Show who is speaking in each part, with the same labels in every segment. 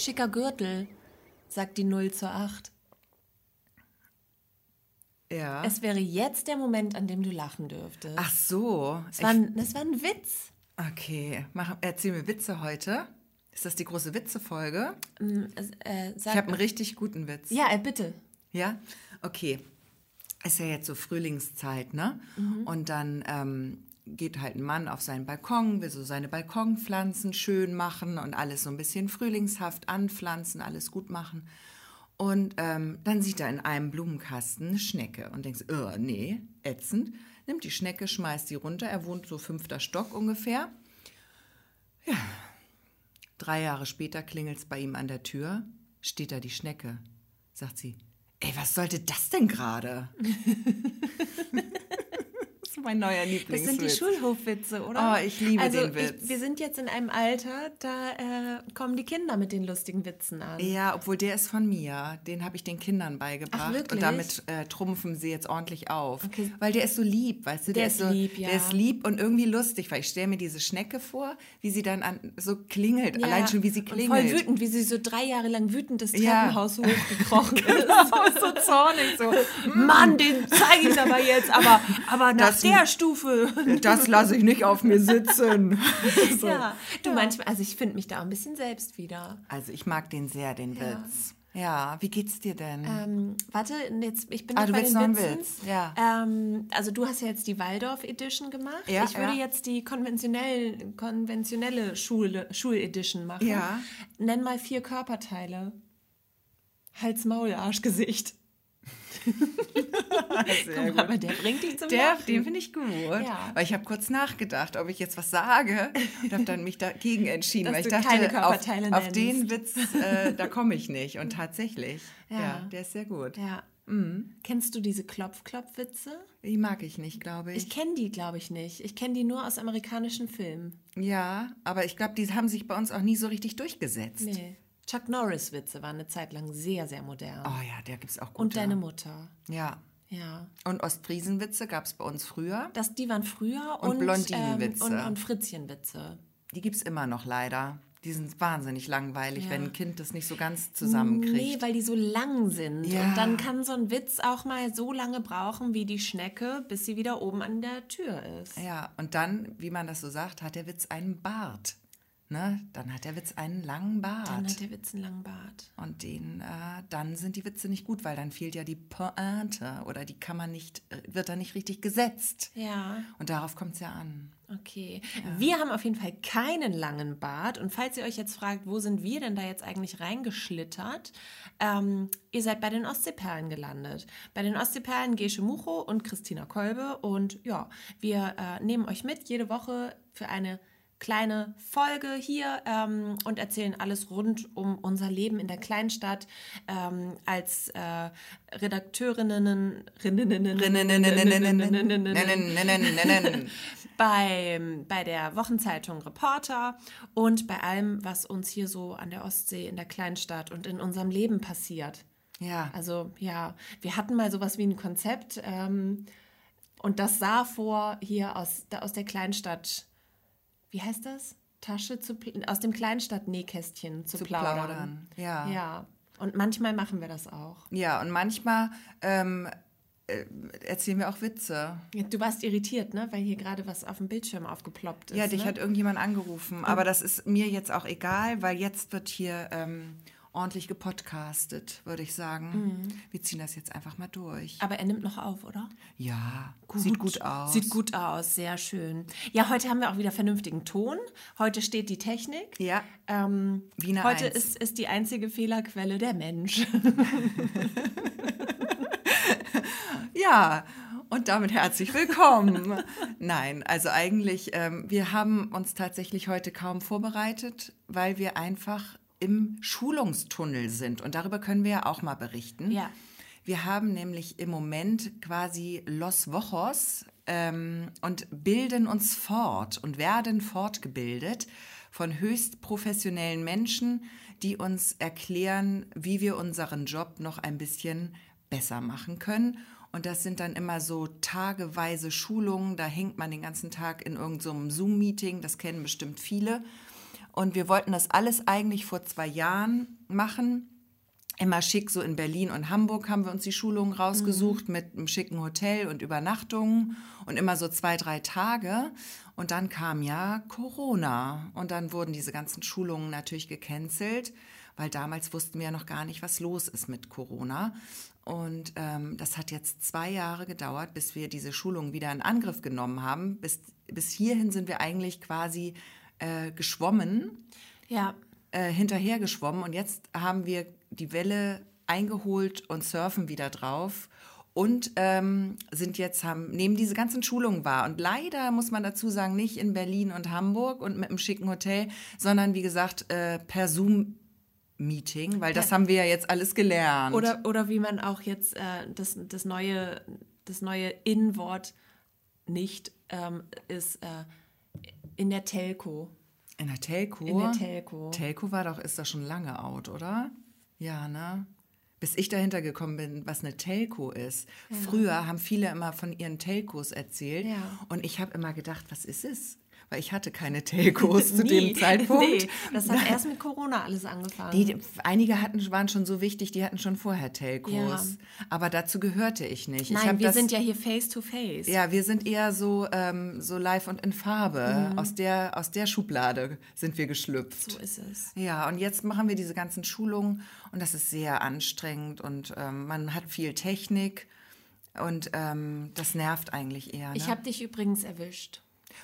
Speaker 1: Schicker Gürtel, sagt die 0 zur 8.
Speaker 2: Ja.
Speaker 1: Es wäre jetzt der Moment, an dem du lachen dürftest.
Speaker 2: Ach so.
Speaker 1: das, war ein, das war ein Witz.
Speaker 2: Okay. Mach, erzähl mir Witze heute. Ist das die große Witzefolge?
Speaker 1: Äh,
Speaker 2: Ich habe einen richtig guten Witz.
Speaker 1: ja, äh, bitte.
Speaker 2: Ja? Okay. Ist ja jetzt so Frühlingszeit, ne? Und dann ähm, geht halt ein Mann auf seinen Balkon, will so seine Balkonpflanzen schön machen und alles so ein bisschen frühlingshaft anpflanzen, alles gut machen. Und ähm, dann sieht er in einem Blumenkasten eine Schnecke und denkt, oh, nee, ätzend. Nimmt die Schnecke, schmeißt die runter. Er wohnt so fünfter Stock ungefähr. Ja. Drei Jahre später klingelt es bei ihm an der Tür. Steht da die Schnecke. Sagt sie, ey, was sollte das denn gerade? das mein neuer
Speaker 1: Das
Speaker 2: Lieblingswitz.
Speaker 1: sind die Schulhofwitze, oder?
Speaker 2: Oh, ich liebe
Speaker 1: also
Speaker 2: den Witz.
Speaker 1: Ich, wir sind jetzt in einem Alter, da äh, kommen die Kinder mit den lustigen Witzen an.
Speaker 2: Ja, obwohl der ist von mir. Den habe ich den Kindern beigebracht.
Speaker 1: Ach, wirklich?
Speaker 2: Und damit äh, trumpfen sie jetzt ordentlich auf.
Speaker 1: Okay.
Speaker 2: Weil der ist so lieb, weißt du?
Speaker 1: Der ist
Speaker 2: so,
Speaker 1: lieb, ja.
Speaker 2: Der ist lieb und irgendwie lustig, weil ich stelle mir diese Schnecke vor, wie sie dann an, so klingelt.
Speaker 1: Ja,
Speaker 2: Allein schon, wie sie
Speaker 1: und
Speaker 2: klingelt.
Speaker 1: voll wütend, wie sie so drei Jahre lang wütend das
Speaker 2: Ja.
Speaker 1: Treppenhaus hochgekrochen ist.
Speaker 2: so zornig, so.
Speaker 1: Mann, den zeige ich aber jetzt, aber, aber
Speaker 2: Das-
Speaker 1: der Stufe.
Speaker 2: Das lasse ich nicht auf mir sitzen. so.
Speaker 1: Ja, du manchmal, also ich finde mich da auch ein bisschen selbst wieder.
Speaker 2: Also ich mag den sehr, den
Speaker 1: Ja.
Speaker 2: Witz. Ja, wie geht's dir denn?
Speaker 1: Ähm, warte, jetzt, ich bin
Speaker 2: Ah, du
Speaker 1: bei
Speaker 2: willst
Speaker 1: den Witzen.
Speaker 2: Witz, ja.
Speaker 1: Ähm, also du hast ja jetzt die Waldorf Edition gemacht.
Speaker 2: Ja,
Speaker 1: ich würde
Speaker 2: ja.
Speaker 1: jetzt die konventionell, konventionelle Schul, Schul-Edition machen.
Speaker 2: Ja.
Speaker 1: Nenn mal vier Körperteile. Hals, Maul, Arsch, Gesicht. Guck mal, aber der bringt dich zum
Speaker 2: Der,
Speaker 1: Lachen.
Speaker 2: den finde ich gut.
Speaker 1: Ja.
Speaker 2: Weil ich habe kurz nachgedacht, ob ich jetzt was sage und habe dann mich dagegen entschieden, weil ich dachte,
Speaker 1: keine
Speaker 2: auf, auf den Witz, äh, da komme ich nicht. Und tatsächlich, ja.
Speaker 1: Ja.
Speaker 2: der ist sehr gut.
Speaker 1: Ja.
Speaker 2: Mhm.
Speaker 1: Kennst du diese Klopf-Klopf-Witze?
Speaker 2: Die mag ich nicht, glaube ich.
Speaker 1: Ich kenne die, glaube ich, nicht. Ich kenne die nur aus amerikanischen Filmen.
Speaker 2: ja, aber ich glaube, die haben sich bei uns auch nie so richtig durchgesetzt.
Speaker 1: Nee. Chuck Norris-Witze waren eine Zeit lang sehr, sehr modern.
Speaker 2: Oh ja, der gibt es auch gut.
Speaker 1: Und deine Mutter.
Speaker 2: Ja.
Speaker 1: Ja.
Speaker 2: Und Ostfriesenwitze gab es bei uns früher.
Speaker 1: Das, die waren früher
Speaker 2: Und
Speaker 1: und,
Speaker 2: Blondinenwitze.
Speaker 1: Ähm, und, und Fritzchenwitze.
Speaker 2: Die gibt es immer noch leider. Die sind wahnsinnig langweilig,
Speaker 1: Ja.
Speaker 2: wenn ein Kind das nicht so ganz zusammenkriegt.
Speaker 1: Nee, weil die so lang sind.
Speaker 2: Ja.
Speaker 1: Und dann kann so ein Witz auch mal so lange brauchen wie die Schnecke, bis sie wieder oben an der Tür ist.
Speaker 2: Ja, und dann, wie man das so sagt, hat der Witz einen Bart. Ne? Dann hat der Witz einen langen Bart.
Speaker 1: Dann hat der Witz einen langen Bart.
Speaker 2: und den, äh, dann sind die Witze nicht gut, weil dann fehlt ja die Pointe oder die kann man nicht, äh, wird dann nicht richtig gesetzt.
Speaker 1: Ja,
Speaker 2: Und darauf kommt es ja an.
Speaker 1: okay. Wir haben auf jeden Fall keinen langen Bart. Und falls ihr euch jetzt fragt, wo sind wir denn da jetzt eigentlich reingeschlittert? Ähm, ihr seid bei den Ostseeperlen gelandet. Bei den Ostseeperlen Gesche Mucho und Christina Kolbe. Und ja, wir äh, nehmen euch mit jede Woche für eine kleine Folge hier ähm, und erzählen alles rund um unser Leben in der Kleinstadt ähm, als äh, Redakteurinnen bei, bei der Wochenzeitung Reporter und bei allem, was uns hier so an der Ostsee, in der Kleinstadt und in unserem Leben passiert.
Speaker 2: Ja,
Speaker 1: Also ja, wir hatten mal sowas wie ein Konzept ähm, und das sah vor, hier aus, da, aus der Kleinstadt, wie heißt das? Tasche zu, aus dem Kleinstadt-Nähkästchen zu,
Speaker 2: zu
Speaker 1: plaudern.
Speaker 2: plaudern. Ja. ja.
Speaker 1: Ja, und manchmal machen wir das auch.
Speaker 2: und manchmal ähm, äh, erzählen wir auch Witze.
Speaker 1: Du warst irritiert, ne? Weil hier gerade was auf dem Bildschirm aufgeploppt ist.
Speaker 2: Ja, dich
Speaker 1: ne?
Speaker 2: hat irgendjemand angerufen, aber das ist mir jetzt auch egal, weil jetzt wird hier ähm, ordentlich gepodcastet, würde ich sagen.
Speaker 1: Mhm.
Speaker 2: Wir ziehen das jetzt einfach mal durch.
Speaker 1: Aber er nimmt noch auf, oder?
Speaker 2: Ja, sieht gut aus.
Speaker 1: Sieht gut aus, sehr schön. Ja, heute haben wir auch wieder vernünftigen Ton. Heute steht die Technik.
Speaker 2: Ja.
Speaker 1: Ähm,
Speaker 2: Wiener
Speaker 1: heute
Speaker 2: Eins.
Speaker 1: ist, ist die einzige Fehlerquelle der Mensch.
Speaker 2: Ja, und damit herzlich willkommen. Nein, also eigentlich, ähm, wir haben uns tatsächlich heute kaum vorbereitet, weil wir einfach im Schulungstunnel sind. Und darüber können wir ja auch mal berichten.
Speaker 1: Ja.
Speaker 2: Wir haben nämlich im Moment quasi Los Wochos ähm, und bilden uns fort und werden fortgebildet von höchst professionellen Menschen, die uns erklären, wie wir unseren Job noch ein bisschen besser machen können. Und das sind dann immer so tageweise Schulungen, da hängt man den ganzen Tag in irgendeinem Zoom-Meeting, das kennen bestimmt viele. Und wir wollten das alles eigentlich vor zwei Jahren machen. Immer schick, so in Berlin und Hamburg haben wir uns die Schulungen rausgesucht mhm. mit einem schicken Hotel und Übernachtungen und immer so zwei, drei Tage. Und dann kam ja Corona und dann wurden diese ganzen Schulungen natürlich gecancelt, weil damals wussten wir ja noch gar nicht, was los ist mit Corona. Und ähm, das hat jetzt zwei Jahre gedauert, bis wir diese Schulungen wieder in Angriff genommen haben. Bis, bis hierhin sind wir eigentlich quasi äh, geschwommen.
Speaker 1: Ja.
Speaker 2: Äh, hinterher geschwommen und jetzt haben wir die Welle eingeholt und surfen wieder drauf und ähm, sind jetzt haben nehmen diese ganzen Schulungen wahr und leider muss man dazu sagen nicht in Berlin und Hamburg und mit einem schicken Hotel, sondern wie gesagt äh, per Zoom Meeting, weil das ja. haben wir ja jetzt alles gelernt.
Speaker 1: Oder oder wie man auch jetzt äh, das das neue das neue In-Wort nicht ähm, ist äh, in der Telco.
Speaker 2: In der Telco?
Speaker 1: In der Telco.
Speaker 2: Telco war doch, ist doch schon lange out, oder? Ja, ne? Bis ich dahinter gekommen bin, was eine Telco ist. Ja. Früher haben viele immer von ihren Telcos erzählt. Ja. Und ich habe immer gedacht, was ist es? Weil ich hatte keine Telcos zu dem Zeitpunkt. Nee,
Speaker 1: das hat erst mit Corona alles angefangen.
Speaker 2: Die, einige hatten, waren schon so wichtig, die hatten schon vorher Telcos. Ja. Aber dazu gehörte ich nicht.
Speaker 1: Nein,
Speaker 2: ich
Speaker 1: wir das, sind ja hier face to face.
Speaker 2: Ja, wir sind eher so, ähm, so live und in Farbe. Mhm. Aus, der, aus der Schublade sind wir geschlüpft.
Speaker 1: So ist es.
Speaker 2: Ja, und jetzt machen wir diese ganzen Schulungen und das ist sehr anstrengend und ähm, man hat viel Technik. Und ähm, das nervt eigentlich eher. Ne?
Speaker 1: Ich habe dich übrigens erwischt.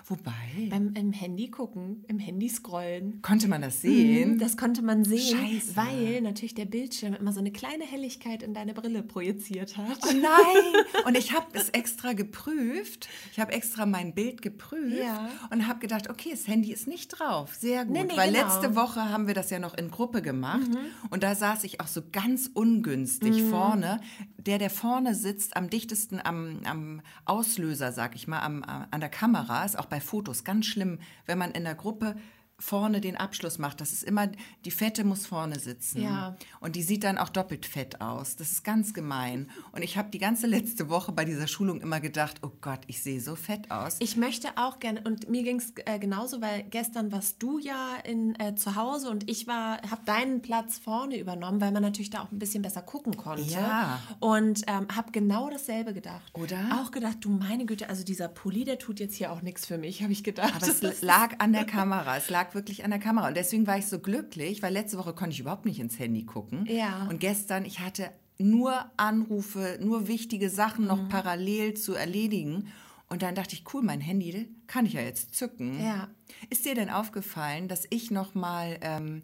Speaker 2: Wobei?
Speaker 1: Beim im Handy gucken, im Handy scrollen.
Speaker 2: Konnte man das sehen?
Speaker 1: Mhm, das konnte man sehen, Scheiße. weil natürlich der Bildschirm immer so eine kleine Helligkeit in deine Brille projiziert hat.
Speaker 2: Oh nein! Und ich habe es extra geprüft. Ich habe extra mein Bild geprüft ja. und habe gedacht, okay, das Handy ist nicht drauf. Sehr gut. Nee, nee, weil genau. letzte Woche haben wir das ja noch in Gruppe gemacht mhm. und da saß ich auch so ganz ungünstig mhm. vorne. Der, der vorne sitzt, am dichtesten am, am Auslöser, sag ich mal, am, an der Kamera, ist auch bei Fotos ganz schlimm, wenn man in der Gruppe vorne den Abschluss macht. Das ist immer, die Fette muss vorne sitzen.
Speaker 1: Ja.
Speaker 2: Und die sieht dann auch doppelt fett aus. Das ist ganz gemein. Und ich habe die ganze letzte Woche bei dieser Schulung immer gedacht, oh Gott, ich sehe so fett aus.
Speaker 1: Ich möchte auch gerne, und mir ging es äh, genauso, weil gestern warst du ja in, äh, zu Hause und ich war, habe deinen Platz vorne übernommen, weil man natürlich da auch ein bisschen besser gucken konnte.
Speaker 2: Ja.
Speaker 1: Und ähm, habe genau dasselbe gedacht.
Speaker 2: Oder?
Speaker 1: Auch gedacht, du meine Güte, also dieser Pulli, der tut jetzt hier auch nichts für mich, habe ich gedacht.
Speaker 2: Aber es lag an der Kamera. Es lag lag wirklich an der Kamera. Und deswegen war ich so glücklich, weil letzte Woche konnte ich überhaupt nicht ins Handy gucken.
Speaker 1: Ja.
Speaker 2: Und gestern, ich hatte nur Anrufe, nur wichtige Sachen noch mhm. parallel zu erledigen. Und dann dachte ich, cool, mein Handy kann ich ja jetzt zücken.
Speaker 1: Ja.
Speaker 2: Ist dir denn aufgefallen, dass ich noch mal, ähm,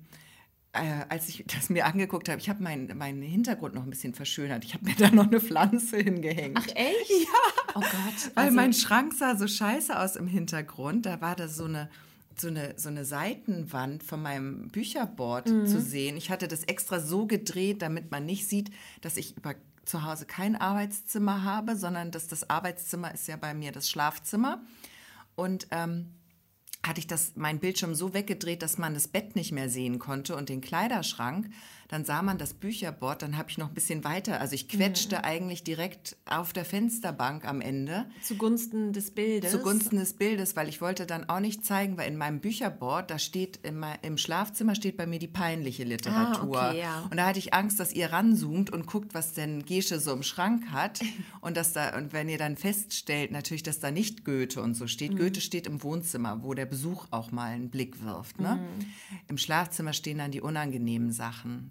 Speaker 2: äh, als ich das mir angeguckt habe, ich habe meinen mein Hintergrund noch ein bisschen verschönert. Ich habe mir da noch eine Pflanze hingehängt.
Speaker 1: Ach echt?
Speaker 2: Ja.
Speaker 1: Oh Gott.
Speaker 2: Weil also, mein Schrank sah so scheiße aus im Hintergrund. Da war da so eine so eine, so eine Seitenwand von meinem Bücherboard mhm. zu sehen. Ich hatte das extra so gedreht, damit man nicht sieht, dass ich über zu Hause kein Arbeitszimmer habe, sondern dass das Arbeitszimmer ist ja bei mir das Schlafzimmer. Und ähm, hatte ich das, mein Bildschirm so weggedreht, dass man das Bett nicht mehr sehen konnte und den Kleiderschrank dann sah man das Bücherboard, dann habe ich noch ein bisschen weiter, also ich quetschte mhm. eigentlich direkt auf der Fensterbank am Ende.
Speaker 1: Zugunsten des Bildes?
Speaker 2: Zugunsten des Bildes, weil ich wollte dann auch nicht zeigen, weil in meinem Bücherboard, da steht immer, im Schlafzimmer steht bei mir die peinliche Literatur.
Speaker 1: Ah, okay, ja.
Speaker 2: Und da hatte ich Angst, dass ihr ranzoomt und guckt, was denn Gesche so im Schrank hat. und, dass da, und wenn ihr dann feststellt, natürlich, dass da nicht Goethe und so steht. Mhm. Goethe steht im Wohnzimmer, wo der Besuch auch mal einen Blick wirft. Ne? Mhm. Im Schlafzimmer stehen dann die unangenehmen Sachen.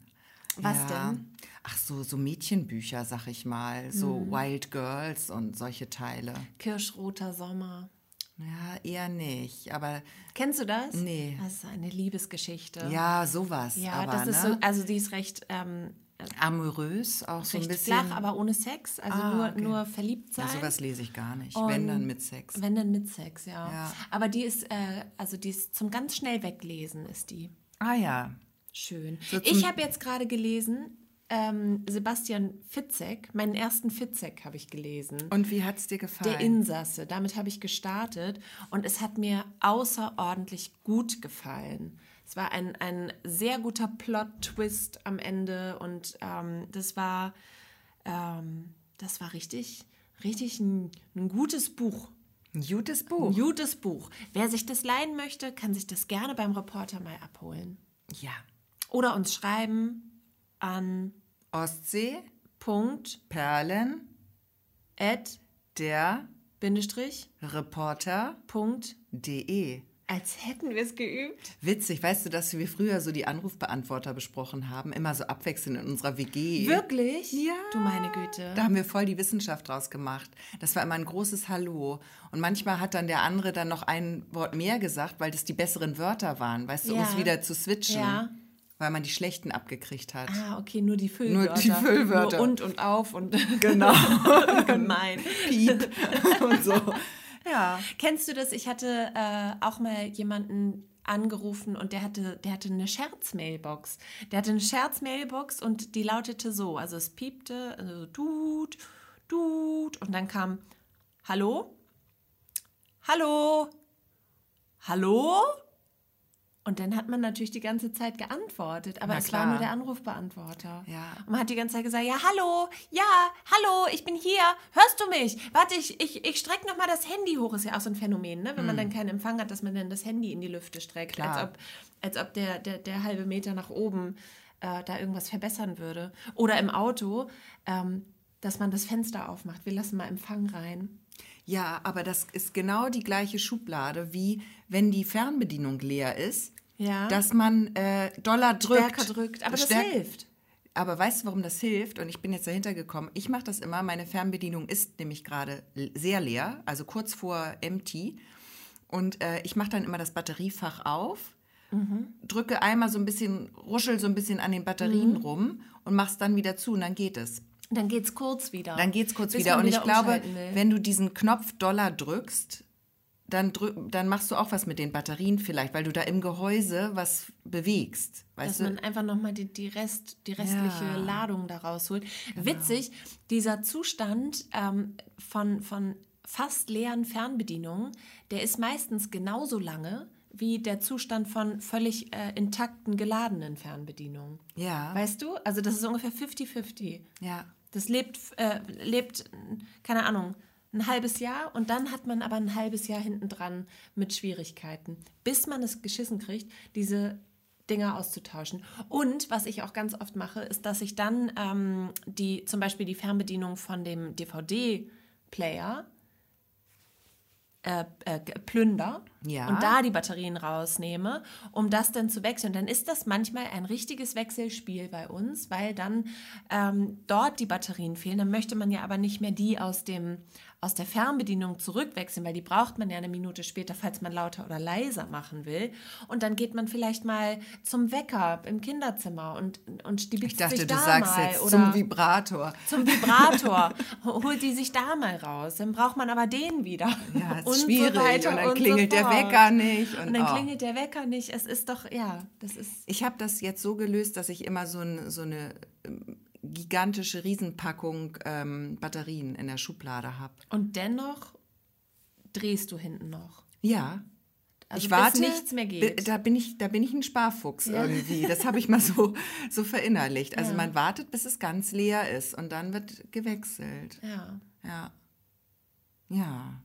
Speaker 1: Was ja. denn?
Speaker 2: Ach so, so Mädchenbücher, sag ich mal. So mhm. Wild Girls und solche Teile.
Speaker 1: Kirschroter Sommer.
Speaker 2: Ja, eher nicht. Aber.
Speaker 1: Kennst du das?
Speaker 2: Nee.
Speaker 1: Das ist eine Liebesgeschichte.
Speaker 2: Ja, sowas.
Speaker 1: Ja,
Speaker 2: aber,
Speaker 1: das ist
Speaker 2: ne?
Speaker 1: so, also die ist recht. Ähm,
Speaker 2: Amorös, auch so ein bisschen.
Speaker 1: flach, aber ohne Sex. Also ah, nur, okay. nur verliebt sein.
Speaker 2: Ja, sowas lese ich gar nicht. Und wenn dann mit Sex.
Speaker 1: Wenn dann mit Sex, ja. ja. Aber die ist, äh, also die ist zum ganz schnell weglesen, ist die.
Speaker 2: Ah ja.
Speaker 1: Schön. So ich habe jetzt gerade gelesen, ähm, Sebastian Fitzek, meinen ersten Fitzek habe ich gelesen.
Speaker 2: Und wie hat es dir gefallen?
Speaker 1: Der Insasse. Damit habe ich gestartet und es hat mir außerordentlich gut gefallen. Es war ein, ein sehr guter Plot-Twist am Ende und ähm, das war, ähm, das war richtig, richtig ein, ein gutes Buch.
Speaker 2: Ein gutes Buch.
Speaker 1: Ein gutes Buch. Wer sich das leihen möchte, kann sich das gerne beim Reporter mal abholen.
Speaker 2: Ja.
Speaker 1: Oder uns schreiben an
Speaker 2: Ostsee,
Speaker 1: Punkt,
Speaker 2: Perlen,
Speaker 1: at,
Speaker 2: der
Speaker 1: Bindestrich,
Speaker 2: Reporter.de.
Speaker 1: Punkt, als hätten wir es geübt.
Speaker 2: Witzig, weißt du, dass wir früher so die Anrufbeantworter besprochen haben, immer so abwechselnd in unserer WG.
Speaker 1: Wirklich?
Speaker 2: Ja.
Speaker 1: Du meine Güte.
Speaker 2: Da haben wir voll die Wissenschaft draus gemacht. Das war immer ein großes Hallo. Und manchmal hat dann der andere dann noch ein Wort mehr gesagt, weil das die besseren Wörter waren, weißt du, um
Speaker 1: Ja.
Speaker 2: es wieder zu switchen.
Speaker 1: Ja.
Speaker 2: Weil man die schlechten abgekriegt hat.
Speaker 1: Ah, okay, nur die Füllwörter.
Speaker 2: die Füllwörter.
Speaker 1: Nur und und auf und
Speaker 2: Genau.
Speaker 1: gemein.
Speaker 2: Piep und so. Ja.
Speaker 1: Kennst du das? Ich hatte äh, auch mal jemanden angerufen und der hatte, der hatte eine Scherzmailbox. Der hatte eine Scherzmailbox und die lautete so, also es piepte, also tut, tut und dann kam Hallo? Hallo? Hallo? Und dann hat man natürlich die ganze Zeit geantwortet, aber
Speaker 2: Na
Speaker 1: es war
Speaker 2: klar.
Speaker 1: nur der Anrufbeantworter.
Speaker 2: Ja.
Speaker 1: Und man hat die ganze Zeit gesagt, ja, hallo, ja, hallo, ich bin hier, hörst du mich? Warte, ich, ich, ich strecke nochmal das Handy hoch, ist ja auch so ein Phänomen, ne? wenn man dann keinen Empfang hat, dass man dann das Handy in die Lüfte streckt,
Speaker 2: Klar.
Speaker 1: als ob, als ob der, der, der halbe Meter nach oben äh, da irgendwas verbessern würde. Oder im Auto, ähm, dass man das Fenster aufmacht, wir lassen mal Empfang rein.
Speaker 2: Ja, aber das ist genau die gleiche Schublade, wie wenn die Fernbedienung leer ist,
Speaker 1: Ja.
Speaker 2: dass man äh, doller drückt.
Speaker 1: Stärker drückt, aber das
Speaker 2: Stärk-
Speaker 1: hilft.
Speaker 2: Aber weißt du, warum das hilft? Und ich bin jetzt dahinter gekommen. Ich mache das immer. Meine Fernbedienung ist nämlich gerade sehr leer, also kurz vor empty. Und äh, ich mache dann immer das Batteriefach auf,
Speaker 1: Mhm.
Speaker 2: drücke einmal so ein bisschen, ruschel so ein bisschen an den Batterien rum und mach's dann wieder zu und dann geht es.
Speaker 1: Dann geht's kurz wieder.
Speaker 2: Dann geht's kurz
Speaker 1: Bis
Speaker 2: wieder. Und ich glaube,
Speaker 1: will.
Speaker 2: wenn du diesen Knopf Dollar drückst, dann, drück, dann machst du auch was mit den Batterien vielleicht, weil du da im Gehäuse was bewegst.
Speaker 1: dass
Speaker 2: Weißt du?
Speaker 1: man einfach nochmal die, die, Rest, die restliche
Speaker 2: Ja.
Speaker 1: Ladung da rausholt. Witzig, dieser Zustand ähm, von, von fast leeren Fernbedienungen, der ist meistens genauso lange wie der Zustand von völlig äh, intakten, geladenen Fernbedienungen.
Speaker 2: Ja.
Speaker 1: Weißt du? Also das ist ungefähr 50-50.
Speaker 2: Ja.
Speaker 1: Das lebt, äh, lebt, keine Ahnung, ein halbes Jahr und dann hat man aber ein halbes Jahr hinten dran mit Schwierigkeiten, bis man es geschissen kriegt, diese Dinger auszutauschen. Und was ich auch ganz oft mache, ist, dass ich dann ähm, die, zum Beispiel die Fernbedienung von dem DVD-Player äh, äh, plünder
Speaker 2: Ja.
Speaker 1: und da die Batterien rausnehme, um das dann zu wechseln. Dann ist das manchmal ein richtiges Wechselspiel bei uns, weil dann ähm, dort die Batterien fehlen. Dann möchte man ja aber nicht mehr die aus, dem, aus der Fernbedienung zurückwechseln, weil die braucht man ja eine Minute später, falls man lauter oder leiser machen will. Und dann geht man vielleicht mal zum Wecker im Kinderzimmer und, und stibitzt
Speaker 2: Ich dachte,
Speaker 1: sich
Speaker 2: du
Speaker 1: da
Speaker 2: sagst
Speaker 1: mal
Speaker 2: jetzt
Speaker 1: oder
Speaker 2: zum Vibrator.
Speaker 1: zum Vibrator, holt die sich da mal raus. Dann braucht man aber den wieder.
Speaker 2: Ja, ist
Speaker 1: Und so
Speaker 2: schwierig.
Speaker 1: weiter
Speaker 2: und dann
Speaker 1: und so
Speaker 2: klingelt der. Wecker nicht. Und,
Speaker 1: Und dann
Speaker 2: oh.
Speaker 1: klingelt der Wecker nicht. Es ist doch, ja, das ist.
Speaker 2: Ich habe das jetzt so gelöst, dass ich immer so, ein, so eine ähm, gigantische Riesenpackung ähm, Batterien in der Schublade habe.
Speaker 1: Und dennoch drehst du hinten noch.
Speaker 2: Ja.
Speaker 1: Also
Speaker 2: ich
Speaker 1: bis
Speaker 2: warte,
Speaker 1: nichts mehr geht.
Speaker 2: Da bin ich, da bin ich ein Sparfuchs
Speaker 1: Ja.
Speaker 2: irgendwie. Das habe ich mal so, so verinnerlicht. Also
Speaker 1: Ja.
Speaker 2: man wartet, bis es ganz leer ist und dann wird gewechselt.
Speaker 1: Ja.
Speaker 2: Ja. Ja.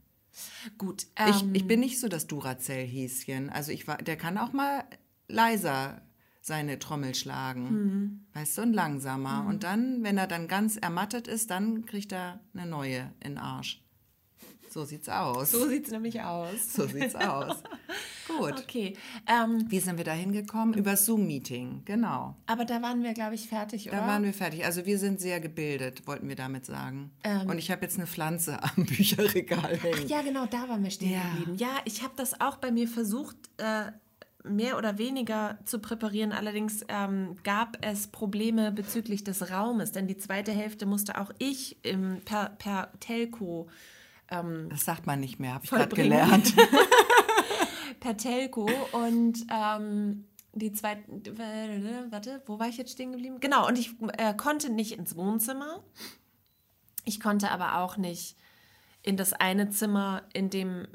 Speaker 1: Gut.
Speaker 2: Ich,
Speaker 1: ähm,
Speaker 2: ich bin nicht so das Duracell-Häschen. Also ich war, der kann auch mal leiser seine Trommel schlagen.
Speaker 1: Mhm.
Speaker 2: Weißt du, und langsamer. Und dann, wenn er dann ganz ermattet ist, dann kriegt er eine neue in den Arsch. So sieht's aus.
Speaker 1: so sieht es nämlich aus.
Speaker 2: So sieht's aus. Gut.
Speaker 1: Okay. Ähm,
Speaker 2: Wie sind wir da hingekommen? Über Zoom-Meeting, genau.
Speaker 1: aber da waren wir, glaube ich, fertig, oder?
Speaker 2: Da waren wir fertig. Also wir sind sehr gebildet, wollten wir damit sagen.
Speaker 1: Ähm.
Speaker 2: Und ich habe jetzt eine Pflanze am Bücherregal hängen.
Speaker 1: Ja, genau, da waren wir stehen
Speaker 2: Ja.
Speaker 1: geblieben. Ja, ich habe das auch bei mir versucht, äh, mehr oder weniger zu präparieren. Allerdings ähm, gab es Probleme bezüglich des Raumes, denn die zweite Hälfte musste auch ich im, per, per Telco,
Speaker 2: Das sagt man nicht mehr, habe ich gerade gelernt.
Speaker 1: per Telco und ähm, die zweite, warte, wo war ich jetzt stehen geblieben? Genau, und ich äh, konnte nicht ins Wohnzimmer. Ich konnte aber auch nicht in das eine Zimmer, in dem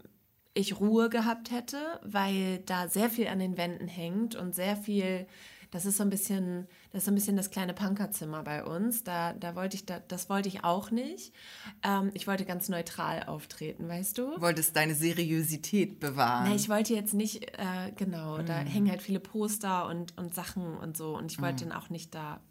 Speaker 1: ich Ruhe gehabt hätte, weil da sehr viel an den Wänden hängt und sehr viel Das ist so ein bisschen, das ist so ein bisschen das kleine Punkerzimmer bei uns. Da, da wollte ich, da, das wollte ich auch nicht. Ähm, ich wollte ganz neutral auftreten, weißt du?
Speaker 2: Du wolltest deine Seriosität bewahren.
Speaker 1: Na, ich wollte jetzt nicht, äh, genau, da hängen halt viele Poster und, und Sachen und so. Und ich wollte dann auch nicht da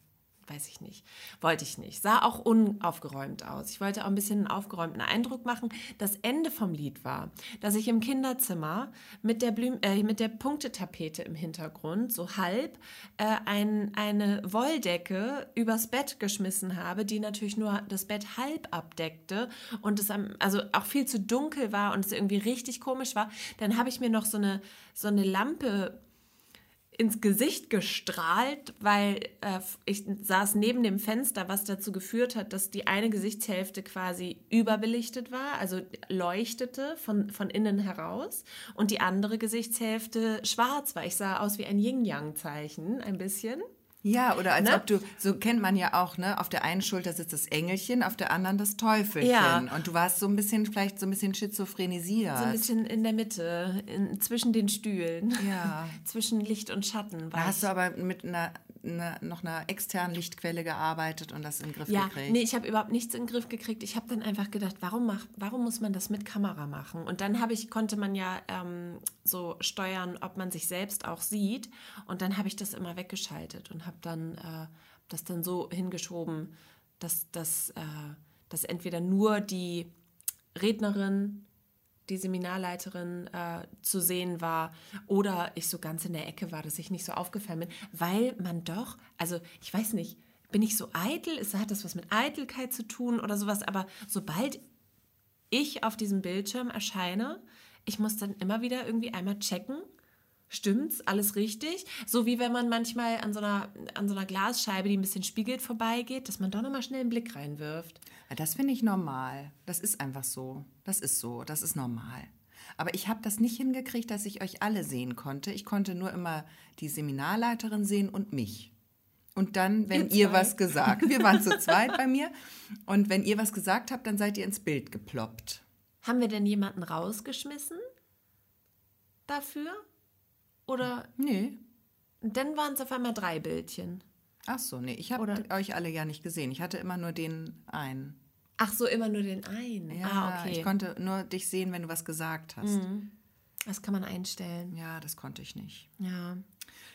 Speaker 1: weiß ich nicht. Wollte ich nicht. Sah auch unaufgeräumt aus. Ich wollte auch ein bisschen einen aufgeräumten Eindruck machen. Das Ende vom Lied war, dass ich im Kinderzimmer mit der, Blüm äh, mit der Punktetapete im Hintergrund, so halb, äh, ein, eine Wolldecke übers Bett geschmissen habe, die natürlich nur das Bett halb abdeckte und es also auch viel zu dunkel war und es irgendwie richtig komisch war. Dann habe ich mir noch so eine, so eine Lampe ins Gesicht gestrahlt, weil äh, ich saß neben dem Fenster, was dazu geführt hat, dass die eine Gesichtshälfte quasi überbelichtet war, also leuchtete von, von innen heraus und die andere Gesichtshälfte schwarz war. Ich sah aus wie ein Yin-Yang-Zeichen, ein bisschen.
Speaker 2: Ja, oder als
Speaker 1: Ne?
Speaker 2: ob du, so kennt man ja auch, ne? Auf der einen Schulter sitzt das Engelchen, auf der anderen das Teufelchen.
Speaker 1: Ja.
Speaker 2: Und du warst so ein bisschen, vielleicht so ein bisschen schizophrenisiert.
Speaker 1: So ein bisschen in der Mitte, in, zwischen den Stühlen.
Speaker 2: Ja.
Speaker 1: zwischen Licht und Schatten. War
Speaker 2: Da hast du aber mit einer, einer, noch einer externen Lichtquelle gearbeitet und das in den Griff
Speaker 1: Ja,
Speaker 2: gekriegt.
Speaker 1: nee, ich habe überhaupt nichts in den Griff gekriegt. Ich habe dann einfach gedacht, warum, mach, warum muss man das mit Kamera machen? Und dann habe ich, konnte man ja ähm, so steuern, ob man sich selbst auch sieht. Und dann habe ich das immer weggeschaltet und habe dann äh, das dann so hingeschoben, dass, dass, äh, dass entweder nur die Rednerin die Seminarleiterin äh, zu sehen war oder ich so ganz in der Ecke war, dass ich nicht so aufgefallen bin, weil man doch, also ich weiß nicht, bin ich so eitel? Ist, hat das was mit Eitelkeit zu tun oder sowas? Aber sobald ich auf diesem Bildschirm erscheine, ich muss dann immer wieder irgendwie einmal checken, stimmt's, alles richtig? So wie wenn man manchmal an so einer, an so einer Glasscheibe, die ein bisschen spiegelt, vorbeigeht, dass man doch nochmal schnell einen Blick reinwirft.
Speaker 2: Das finde ich normal. Das ist einfach so. Das ist so. Das ist normal. Aber ich habe das nicht hingekriegt, dass ich euch alle sehen konnte. Ich konnte nur immer die Seminarleiterin sehen und mich. Und dann, wenn
Speaker 1: Ihr
Speaker 2: ihr, was gesagt, wir waren zu zweit bei mir, und wenn ihr was gesagt habt, dann seid ihr ins Bild geploppt.
Speaker 1: Haben wir denn jemanden rausgeschmissen dafür? Oder
Speaker 2: Nee.
Speaker 1: dann waren es auf einmal drei Bildchen.
Speaker 2: Ach so, nee, ich habe euch alle ja nicht gesehen. Ich hatte immer nur den einen.
Speaker 1: Ach so, immer nur den einen.
Speaker 2: Ja,
Speaker 1: ah, okay.
Speaker 2: ich konnte nur dich sehen, wenn du was gesagt hast.
Speaker 1: das kann man einstellen.
Speaker 2: Ja, das konnte ich nicht.
Speaker 1: Ja.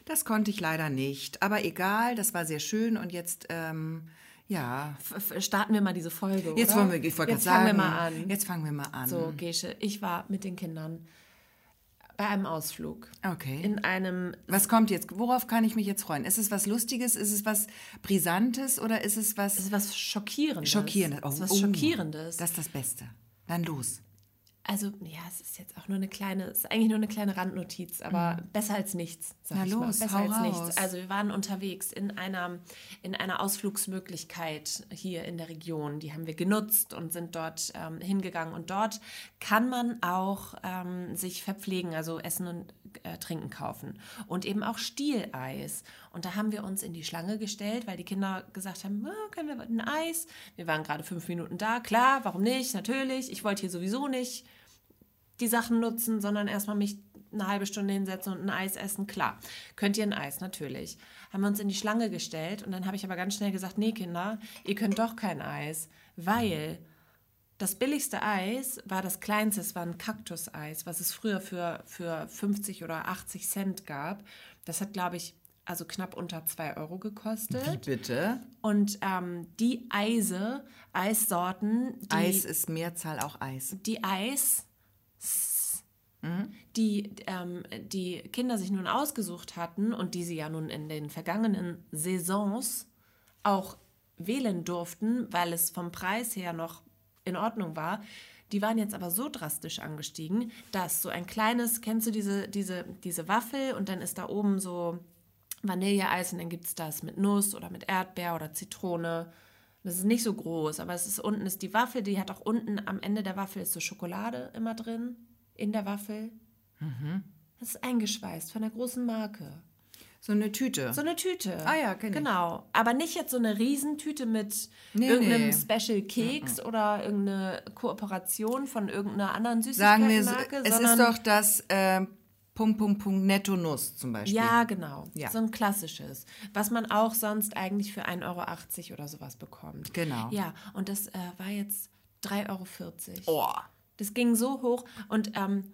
Speaker 2: Das konnte ich leider nicht. Aber egal, das war sehr schön und jetzt, ähm, ja.
Speaker 1: F starten wir mal diese Folge.
Speaker 2: Jetzt
Speaker 1: oder?
Speaker 2: wollen wir, ich wollte gerade
Speaker 1: Jetzt fangen
Speaker 2: sagen,
Speaker 1: wir mal an.
Speaker 2: Jetzt fangen wir mal an.
Speaker 1: So, Gesche, ich war mit den Kindern bei einem Ausflug.
Speaker 2: Okay.
Speaker 1: In einem.
Speaker 2: was kommt jetzt? Worauf kann ich mich jetzt freuen? Ist es was Lustiges? Ist es was Brisantes oder ist es was
Speaker 1: Das ist was Schockierendes.
Speaker 2: Schockierendes?
Speaker 1: Das ist was
Speaker 2: oh,
Speaker 1: Schockierendes.
Speaker 2: Das ist das Beste. Dann los.
Speaker 1: Also, ja, es ist jetzt auch nur eine kleine, es ist eigentlich nur eine kleine Randnotiz, aber besser als nichts, sag
Speaker 2: Mhm. Na
Speaker 1: ich mal.
Speaker 2: los,
Speaker 1: Besser
Speaker 2: hau
Speaker 1: als
Speaker 2: raus.
Speaker 1: nichts. Also wir waren unterwegs in einer, in einer Ausflugsmöglichkeit hier in der Region. Die haben wir genutzt und sind dort ähm, hingegangen. Und dort kann man auch ähm, sich verpflegen, also Essen und äh, Trinken kaufen. Und eben auch Stieleis. Und da haben wir uns in die Schlange gestellt, weil die Kinder gesagt haben, "Ah, können wir ein Eis? Wir waren gerade fünf Minuten da. Klar, warum nicht? Natürlich. Ich wollte hier sowieso nicht die Sachen nutzen, sondern erstmal mich eine halbe Stunde hinsetzen und ein Eis essen. Klar, könnt ihr ein Eis, natürlich. Haben wir uns in die Schlange gestellt und dann habe ich aber ganz schnell gesagt, nee Kinder, ihr könnt doch kein Eis, weil das billigste Eis war das kleinste, es war ein Kaktuseis, was es früher für, für 50 oder 80 Cent gab. Das hat, glaube ich, also knapp unter 2 Euro gekostet.
Speaker 2: Bitte.
Speaker 1: Und ähm, die Eise, Eissorten, die
Speaker 2: Eis ist Mehrzahl auch Eis.
Speaker 1: die Eis, die ähm, die Kinder sich nun ausgesucht hatten und die sie ja nun in den vergangenen Saisons auch wählen durften, weil es vom Preis her noch in Ordnung war. Die waren jetzt aber so drastisch angestiegen, dass so ein kleines, kennst du diese, diese, diese Waffel und dann ist da oben so Vanilleeis und dann gibt es das mit Nuss oder mit Erdbeer oder Zitrone. Das ist nicht so groß, aber es ist unten ist die Waffel, die hat auch unten am Ende der Waffel ist so Schokolade immer drin in der Waffel. Das ist eingeschweißt von einer großen Marke.
Speaker 2: So eine Tüte.
Speaker 1: So eine Tüte.
Speaker 2: Ah ja, kenn ich.
Speaker 1: Genau. Aber nicht jetzt so eine Riesentüte mit
Speaker 2: Nee,
Speaker 1: irgendeinem
Speaker 2: nee.
Speaker 1: Special Keks oder irgendeine Kooperation von irgendeiner anderen
Speaker 2: Sagen wir,
Speaker 1: Süßigkeitenmarke,
Speaker 2: es ist doch das äh, Punkt, Punkt, Punkt, Netto Nuss zum Beispiel.
Speaker 1: Ja, genau.
Speaker 2: Ja.
Speaker 1: So ein klassisches, was man auch sonst eigentlich für 1,80 Euro oder sowas bekommt.
Speaker 2: Genau.
Speaker 1: Ja, und das äh, war jetzt 3,40 Euro.
Speaker 2: Oh.
Speaker 1: Das ging so hoch und ähm,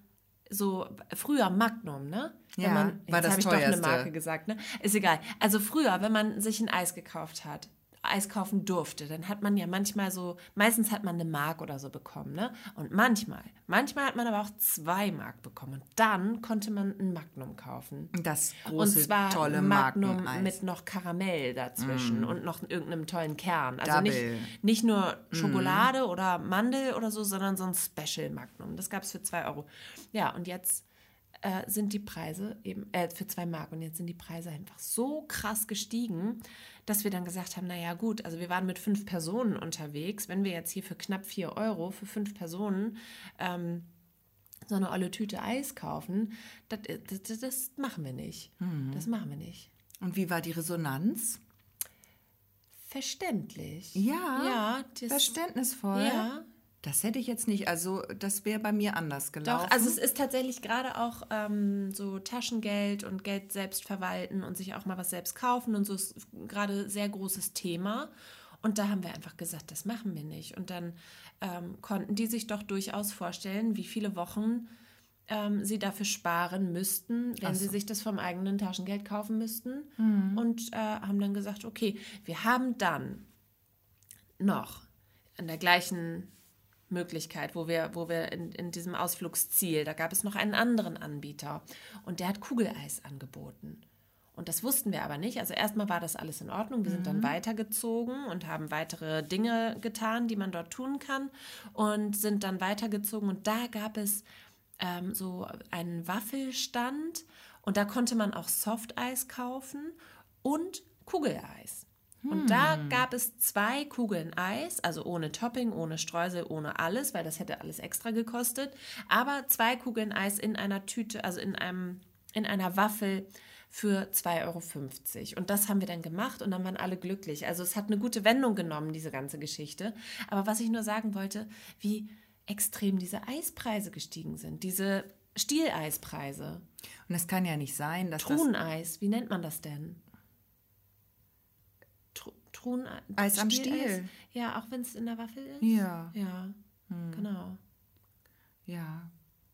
Speaker 1: so früher Magnum, ne? Wenn
Speaker 2: Ja,
Speaker 1: man,
Speaker 2: war
Speaker 1: jetzt
Speaker 2: das
Speaker 1: habe ich doch eine. Marke gesagt, ne? Ist egal. Also früher, wenn man sich ein Eis gekauft hat, Eis kaufen durfte, dann hat man ja manchmal so, meistens hat man eine Mark oder so bekommen, ne? Und manchmal, manchmal hat man aber auch zwei Mark bekommen. Und dann konnte man ein Magnum kaufen.
Speaker 2: Das große,
Speaker 1: und zwar
Speaker 2: tolle
Speaker 1: Magnum
Speaker 2: Markeneis. Mm.
Speaker 1: mit noch Karamell dazwischen und noch irgendeinem tollen Kern. Also
Speaker 2: Double.
Speaker 1: nicht, nicht nur Schokolade oder Mandel oder so, sondern so ein Special Magnum. Das gab es für 2 Euro. Ja, und jetzt äh, sind die Preise eben, äh, für 2 Mark und jetzt sind die Preise einfach so krass gestiegen, dass wir dann gesagt haben, naja gut, also wir waren mit fünf Personen unterwegs. Wenn wir jetzt hier für knapp 4 Euro für fünf Personen ähm, so eine olle Tüte Eis kaufen, das, das, das machen wir nicht. Das machen wir nicht.
Speaker 2: Und wie war die Resonanz?
Speaker 1: Verständlich.
Speaker 2: Ja,
Speaker 1: Ja, das,
Speaker 2: verständnisvoll.
Speaker 1: Ja,
Speaker 2: Das hätte ich jetzt nicht. Also, das wäre bei mir anders gelaufen.
Speaker 1: doch. Also es ist tatsächlich gerade auch ähm, so Taschengeld und Geld selbst verwalten und sich auch mal was selbst kaufen und so ist gerade sehr großes Thema. Und da haben wir einfach gesagt, das machen wir nicht. Und dann ähm, konnten die sich doch durchaus vorstellen, wie viele Wochen ähm, sie dafür sparen müssten, wenn
Speaker 2: Ach
Speaker 1: sie
Speaker 2: so.
Speaker 1: sich das vom eigenen Taschengeld kaufen müssten. Und äh, haben dann gesagt, okay, wir haben dann noch an der gleichen Möglichkeit, wo wir, wo wir in, in diesem Ausflugsziel, da gab es noch einen anderen Anbieter und der hat Kugeleis angeboten. Und das wussten wir aber nicht. Also erstmal war das alles in Ordnung. Wir sind dann weitergezogen und haben weitere Dinge getan, die man dort tun kann und sind dann weitergezogen. Und da gab es ähm, so einen Waffelstand und da konnte man auch Softeis kaufen und Kugeleis. Und da gab es zwei Kugeln Eis, also ohne Topping, ohne Streusel, ohne alles, weil das hätte alles extra gekostet. Aber zwei Kugeln Eis in einer Tüte, also in einem, in einer Waffel für 2,50 Euro. Und das haben wir dann gemacht und dann waren alle glücklich. Also es hat eine gute Wendung genommen, diese ganze Geschichte. Aber was ich nur sagen wollte, wie extrem diese Eispreise gestiegen sind, diese Stieleispreise,
Speaker 2: Und es kann ja nicht sein, dass das
Speaker 1: Truheneis, wie nennt man das denn? Tru Truheneis.
Speaker 2: Eis am? Stiel.
Speaker 1: Ja, auch wenn es in der Waffel ist.
Speaker 2: Ja,
Speaker 1: Ja, genau.
Speaker 2: ja.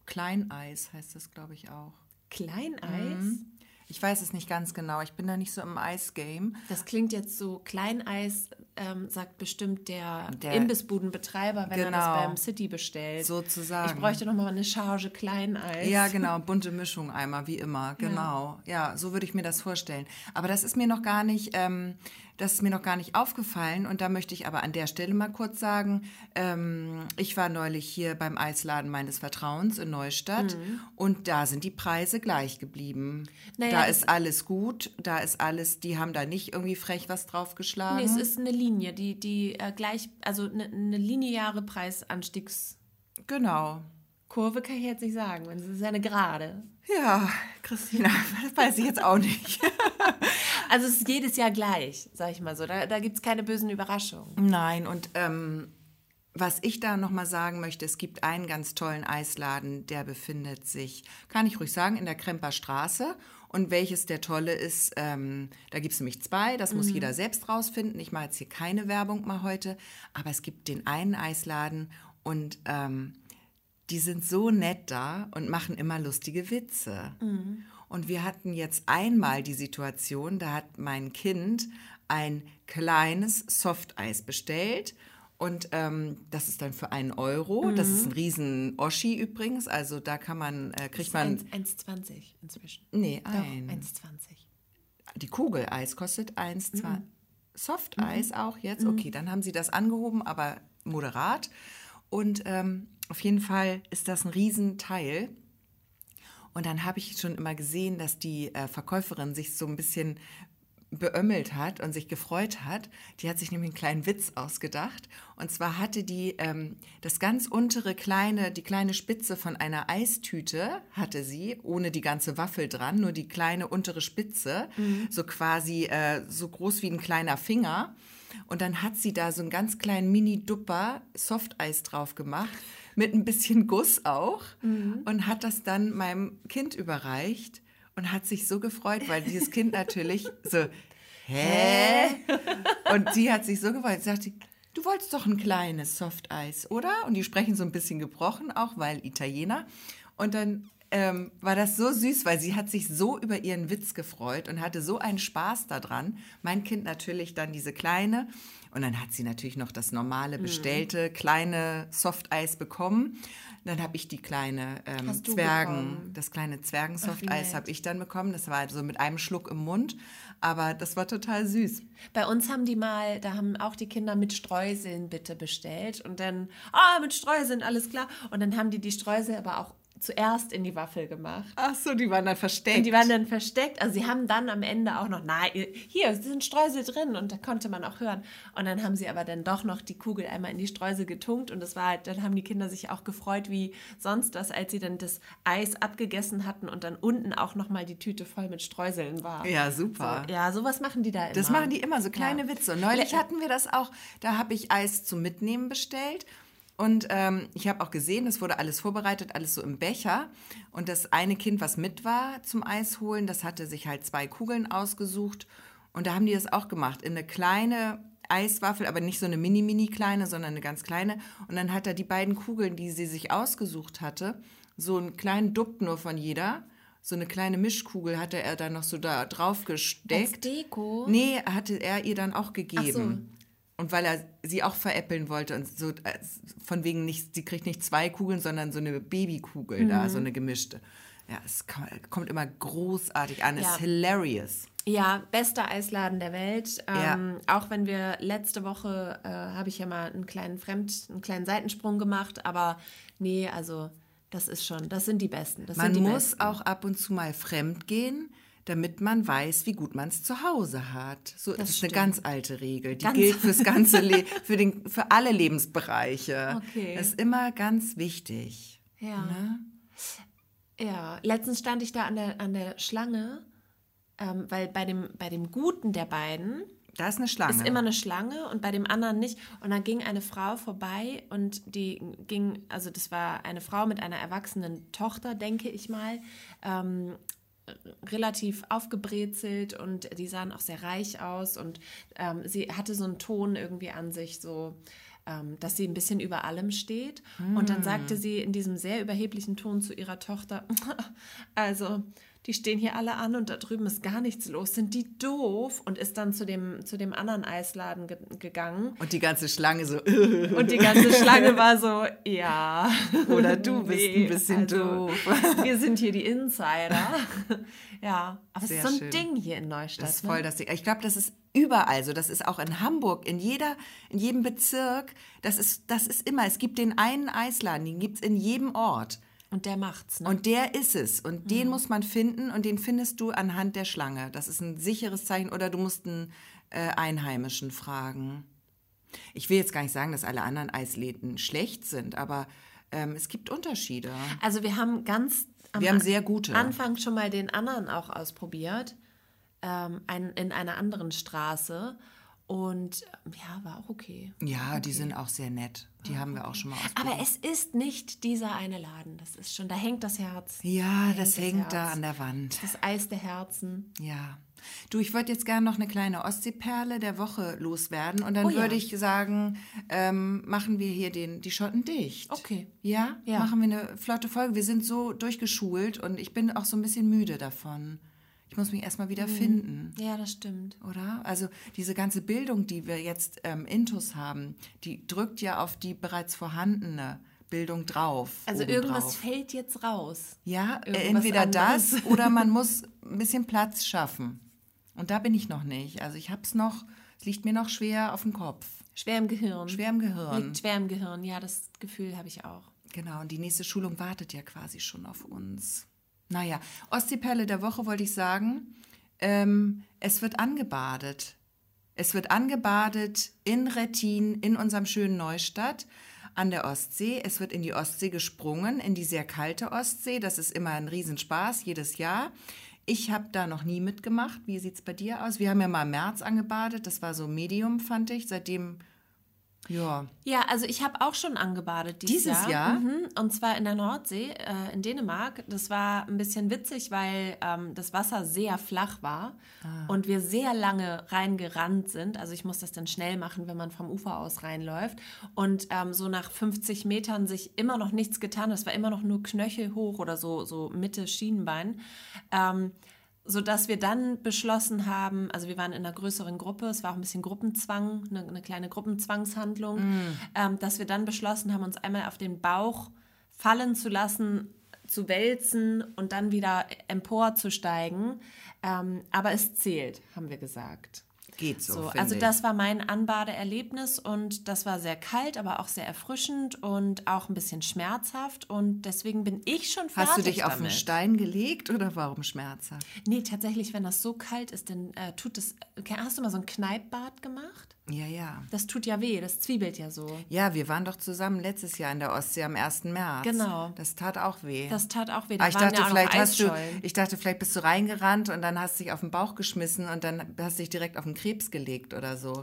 Speaker 2: Kleineis heißt das, glaube ich, auch.
Speaker 1: Kleineis?
Speaker 2: Mhm. Ich weiß es nicht ganz genau. Ich bin da nicht so im Eisgame.
Speaker 1: Das klingt jetzt so, Kleineis ähm, sagt bestimmt der,
Speaker 2: Der-
Speaker 1: Imbissbudenbetreiber, wenn er das
Speaker 2: Genau.
Speaker 1: beim City bestellt.
Speaker 2: Sozusagen.
Speaker 1: Ich bräuchte noch mal eine Charge Kleineis.
Speaker 2: Ja, genau, bunte Mischung einmal, wie immer, genau. Ja, so würde ich mir das vorstellen. Aber das ist mir noch gar nicht, ähm, das ist mir noch gar nicht aufgefallen. Und da möchte ich aber an der Stelle mal kurz sagen, ähm, ich war neulich hier beim Eisladen meines Vertrauens in Neustadt und da sind die Preise gleich geblieben.
Speaker 1: Naja,
Speaker 2: da ist alles gut, da ist alles, die haben da nicht irgendwie frech was draufgeschlagen.
Speaker 1: Nee, es ist eine Linie, die, die äh, gleich, also eine, eine lineare Preisanstiegskurve
Speaker 2: genau.
Speaker 1: Kann ich jetzt nicht sagen. Es ist eine gerade.
Speaker 2: Ja, Christina, das weiß ich jetzt auch nicht.
Speaker 1: Also es ist jedes Jahr gleich, sag ich mal so. Da, da gibt es keine bösen Überraschungen.
Speaker 2: Nein, und ähm, was ich da nochmal sagen möchte, es gibt einen ganz tollen Eisladen, der befindet sich, kann ich ruhig sagen, in der Kremper Straße. Und welches der tolle ist, ähm, da gibt es nämlich zwei, das muss jeder selbst rausfinden. Ich mache jetzt hier keine Werbung mal heute, aber es gibt den einen Eisladen und ähm, die sind so nett da und machen immer lustige Witze. Und wir hatten jetzt einmal die Situation, da hat mein Kind ein kleines Softeis bestellt. Und ähm, das ist dann für einen Euro. Das ist ein riesen Oschi übrigens. Also da kann man, äh, kriegt man,
Speaker 1: 1,20 inzwischen.
Speaker 2: nee,
Speaker 1: Doch,
Speaker 2: ein.
Speaker 1: 1,20.
Speaker 2: Die Kugeleis kostet 1,20.
Speaker 1: Mhm.
Speaker 2: Softeis auch jetzt? Okay, dann haben sie das angehoben, aber moderat. Und ähm, auf jeden Fall ist das ein Riesenteil. Und dann habe ich schon immer gesehen, dass die äh, Verkäuferin sich so ein bisschen beömmelt hat und sich gefreut hat. Die hat sich nämlich einen kleinen Witz ausgedacht. Und zwar hatte die ähm, das ganz untere kleine, die kleine Spitze von einer Eistüte hatte sie, ohne die ganze Waffel dran, nur die kleine untere Spitze, so quasi äh, so groß wie ein kleiner Finger. Und dann hat sie da so einen ganz kleinen Mini-Dupper Softeis drauf gemacht mit ein bisschen Guss auch
Speaker 1: Mhm.
Speaker 2: und hat das dann meinem Kind überreicht und hat sich so gefreut, weil dieses Kind natürlich so, hä? Und sie hat sich so gefreut, sagt sie, du wolltest doch ein kleines Softeis, oder? Und die sprechen so ein bisschen gebrochen auch, weil Italiener. Und dann ähm, war das so süß, weil sie hat sich so über ihren Witz gefreut und hatte so einen Spaß daran. Mein Kind natürlich dann diese kleine. Und dann hat sie natürlich noch das normale, bestellte, kleine Softeis bekommen. Dann habe ich die kleine ähm, Zwergen,
Speaker 1: bekommen?
Speaker 2: das kleine Zwergen-Softeis habe ich dann bekommen. Das war so mit einem Schluck im Mund. Aber das war total süß.
Speaker 1: Bei uns haben die mal, da haben auch die Kinder mit Streuseln bitte bestellt und dann, ah, mit Streuseln, alles klar. Und dann haben die die Streusel aber auch zuerst in die Waffel gemacht.
Speaker 2: Ach so, die waren dann versteckt.
Speaker 1: Und die waren dann versteckt. Also sie haben dann am Ende auch noch, nein, hier sind Streusel drin und da konnte man auch hören. Und dann haben sie aber dann doch noch die Kugel einmal in die Streusel getunkt und das war halt, dann haben die Kinder sich auch gefreut wie sonst was, als sie dann das Eis abgegessen hatten und dann unten auch noch mal die Tüte voll mit Streuseln war.
Speaker 2: Ja, super.
Speaker 1: So, ja, sowas machen die da immer.
Speaker 2: Das machen die immer, so kleine
Speaker 1: Ja.
Speaker 2: Witze. Und neulich hatten wir das auch, da habe ich Eis zum Mitnehmen bestellt. Und ähm, ich habe auch gesehen, es wurde alles vorbereitet, alles so im Becher. Und das eine Kind, was mit war zum Eis holen, das hatte sich halt zwei Kugeln ausgesucht. Und da haben die das auch gemacht, in eine kleine Eiswaffel, aber nicht so eine mini-mini kleine, sondern eine ganz kleine. Und dann hat er die beiden Kugeln, die sie sich ausgesucht hatte, so einen kleinen Dutt nur von jeder. So eine kleine Mischkugel hatte er dann noch so da drauf
Speaker 1: Als
Speaker 2: gesteckt.
Speaker 1: Deko.
Speaker 2: Nee, hatte er ihr dann auch gegeben. Und weil er sie auch veräppeln wollte und so äh, von wegen nicht, sie kriegt nicht zwei Kugeln, sondern so eine Babykugel
Speaker 1: Mhm.
Speaker 2: da, so eine gemischte. Ja, es ko- kommt immer großartig an,
Speaker 1: Ja.
Speaker 2: ist hilarious.
Speaker 1: Ja, bester Eisladen der Welt.
Speaker 2: Ja.
Speaker 1: Ähm, Auch wenn wir letzte Woche, äh, habe ich ja mal einen kleinen Fremd, einen kleinen Seitensprung gemacht, aber nee, also das ist schon, das sind die Besten. Das
Speaker 2: Man
Speaker 1: die
Speaker 2: muss
Speaker 1: Besten.
Speaker 2: auch ab und zu mal fremd gehen, damit man weiß, wie gut man es zu Hause hat. So
Speaker 1: Das
Speaker 2: das ist eine ganz alte Regel. Die
Speaker 1: Ganz
Speaker 2: gilt fürs ganze Le für, den, für alle Lebensbereiche.
Speaker 1: Okay.
Speaker 2: Das ist immer ganz wichtig.
Speaker 1: Ja.
Speaker 2: Ne?
Speaker 1: Ja, letztens stand ich da an der, an der Schlange, ähm, weil bei dem, bei dem Guten der beiden
Speaker 2: Da ist eine Schlange.
Speaker 1: ist immer eine Schlange und bei dem anderen nicht. Und dann ging eine Frau vorbei und die ging, also das war eine Frau mit einer erwachsenen Tochter, denke ich mal, ähm, relativ aufgebrezelt und die sahen auch sehr reich aus und ähm, sie hatte so einen Ton irgendwie an sich, so ähm, dass sie ein bisschen über allem steht. Und dann sagte sie in diesem sehr überheblichen Ton zu ihrer Tochter, also die stehen hier alle an und da drüben ist gar nichts los, sind die doof? Und ist dann zu dem, zu dem anderen Eisladen ge gegangen.
Speaker 2: Und die ganze Schlange so.
Speaker 1: Und die ganze Schlange war so, ja.
Speaker 2: Oder du bist
Speaker 1: Nee,
Speaker 2: ein bisschen
Speaker 1: also,
Speaker 2: doof.
Speaker 1: Wir sind hier die Insider. ja, aber es ist so ein
Speaker 2: schön.
Speaker 1: Ding hier in Neustadt.
Speaker 2: Das ist
Speaker 1: ne?
Speaker 2: voll das Ding. Ich glaube, das ist überall so. Das ist auch in Hamburg, in jeder, in jedem Bezirk. Das ist, das ist immer. Es gibt den einen Eisladen, den gibt es in jedem Ort.
Speaker 1: Und der macht's, ne?
Speaker 2: Und der ist es. Und
Speaker 1: Mhm.
Speaker 2: den muss man finden und den findest du anhand der Schlange. Das ist ein sicheres Zeichen. Oder du musst einen äh, Einheimischen fragen. Ich will jetzt gar nicht sagen, dass alle anderen Eisläden schlecht sind, aber ähm, es gibt Unterschiede.
Speaker 1: also wir haben ganz am
Speaker 2: Wir haben sehr gute.
Speaker 1: Anfang schon mal den anderen auch ausprobiert. Ähm, ein, in einer anderen Straße. Und ähm, ja, war auch okay.
Speaker 2: Ja, die sind auch sehr nett. Die haben wir auch schon mal ausprobiert.
Speaker 1: Aber es ist nicht dieser eine Laden. Das ist schon, da hängt das Herz.
Speaker 2: Ja,
Speaker 1: hängt
Speaker 2: das
Speaker 1: das
Speaker 2: hängt da
Speaker 1: Herz.
Speaker 2: an der Wand.
Speaker 1: Das Eis der Herzen.
Speaker 2: Ja. Du, ich würde jetzt gerne noch eine kleine Ostseeperle der Woche loswerden und dann
Speaker 1: Oh ja.
Speaker 2: würde ich sagen, ähm, machen wir hier den, die Schotten dicht.
Speaker 1: Okay.
Speaker 2: Ja?
Speaker 1: Ja.
Speaker 2: Machen wir eine flotte Folge. Wir sind so durchgeschult und ich bin auch so ein bisschen müde davon. Ich muss mich erstmal
Speaker 1: Mhm.
Speaker 2: wieder finden.
Speaker 1: Ja, das stimmt.
Speaker 2: Oder? Also diese ganze Bildung, die wir jetzt ähm, intus haben, die drückt ja auf die bereits vorhandene Bildung drauf.
Speaker 1: Also irgendwas fällt jetzt raus.
Speaker 2: Ja, äh,
Speaker 1: Irgendwas
Speaker 2: entweder
Speaker 1: anderes.
Speaker 2: das oder man muss ein bisschen Platz schaffen. Und da bin ich noch nicht. Also ich habe es noch, es liegt mir noch schwer auf dem Kopf,
Speaker 1: Schwer im Gehirn.
Speaker 2: schwer im Gehirn.
Speaker 1: Liegt schwer im Gehirn. Ja, das Gefühl habe ich auch.
Speaker 2: Genau, und die nächste Schulung wartet ja quasi schon auf uns. Naja, Ostseeperle der Woche wollte ich sagen, ähm, es wird angebadet. Es wird angebadet in Rettin, in unserem schönen Neustadt an der Ostsee. Es wird in die Ostsee gesprungen, in die sehr kalte Ostsee. Das ist immer ein Riesenspaß, jedes Jahr. Ich habe da noch nie mitgemacht. Wie sieht es bei dir aus? Wir haben ja mal im März angebadet. Das war so Medium, fand ich. Seitdem Ja.
Speaker 1: Ja, also ich habe auch schon angebadet dieses,
Speaker 2: Dieses Jahr?
Speaker 1: Mhm. Und zwar in der Nordsee, äh, in Dänemark. Das war ein bisschen witzig, weil ähm, das Wasser sehr flach war
Speaker 2: Ah.
Speaker 1: und wir sehr lange reingerannt sind. Also ich muss das dann schnell machen, wenn man vom Ufer aus reinläuft. Und ähm, so nach 50 Metern sich immer noch nichts getan. hat. Es war immer noch nur Knöchel hoch oder so, so Mitte Schienenbein. Ähm, sodass wir dann beschlossen haben, also wir waren in einer größeren Gruppe, es war auch ein bisschen Gruppenzwang, eine, eine kleine Gruppenzwangshandlung, ähm, dass wir dann beschlossen haben, uns einmal auf den Bauch fallen zu lassen, zu wälzen und dann wieder emporzusteigen. Ähm, aber es zählt, haben wir gesagt.
Speaker 2: Geht so.
Speaker 1: So, also das war mein Anbadeerlebnis und das war sehr kalt, aber auch sehr erfrischend und auch ein bisschen schmerzhaft und deswegen bin ich schon fertig
Speaker 2: Hast du dich auf
Speaker 1: damit.
Speaker 2: einen Stein gelegt oder warum schmerzhaft?
Speaker 1: Nee, tatsächlich, wenn das so kalt ist, dann äh, tut es. Hast du mal so ein Kneippbad gemacht?
Speaker 2: Ja, ja.
Speaker 1: Das tut ja weh, das zwiebelt ja so.
Speaker 2: Ja, wir waren doch zusammen letztes Jahr in der Ostsee am 1. März.
Speaker 1: Genau.
Speaker 2: Das tat auch weh.
Speaker 1: Das tat auch weh. Da
Speaker 2: ich dachte,
Speaker 1: ja
Speaker 2: vielleicht hast du, ich dachte, vielleicht bist du reingerannt und dann hast du dich auf den Bauch geschmissen und dann hast du dich direkt auf den Krebs gelegt oder so.